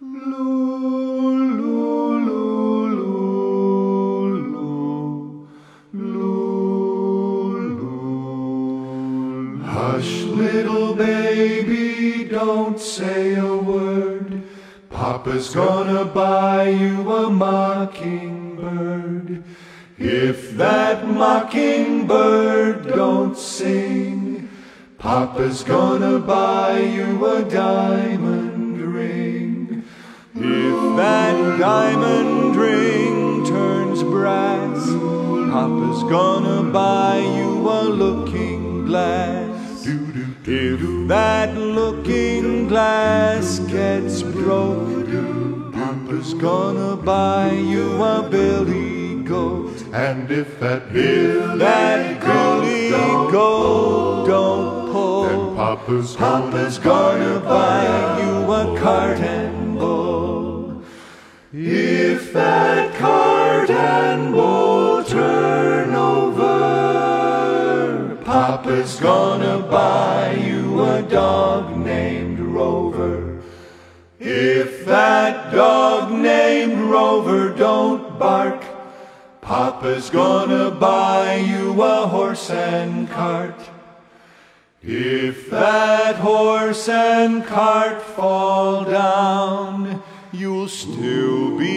Hush, little baby, don't say a word. Papa's gonna buy you a mockingbird. If that mockingbird don't sing, Papa's gonna buy you a diamond diamond ring turns brass, Papa's gonna buy you a looking glass. If that looking glass gets broke, Papa's gonna buy you a billy goat. And if that if that billy goat don't pull, then Papa's, Papa's gonna buy you a cart. If that cart and bull turn over, Papa's gonna buy you a dog named Rover. If that dog named Rover don't bark, Papa's gonna buy you a horse and cart. If that horse and cart fall down, you'll still be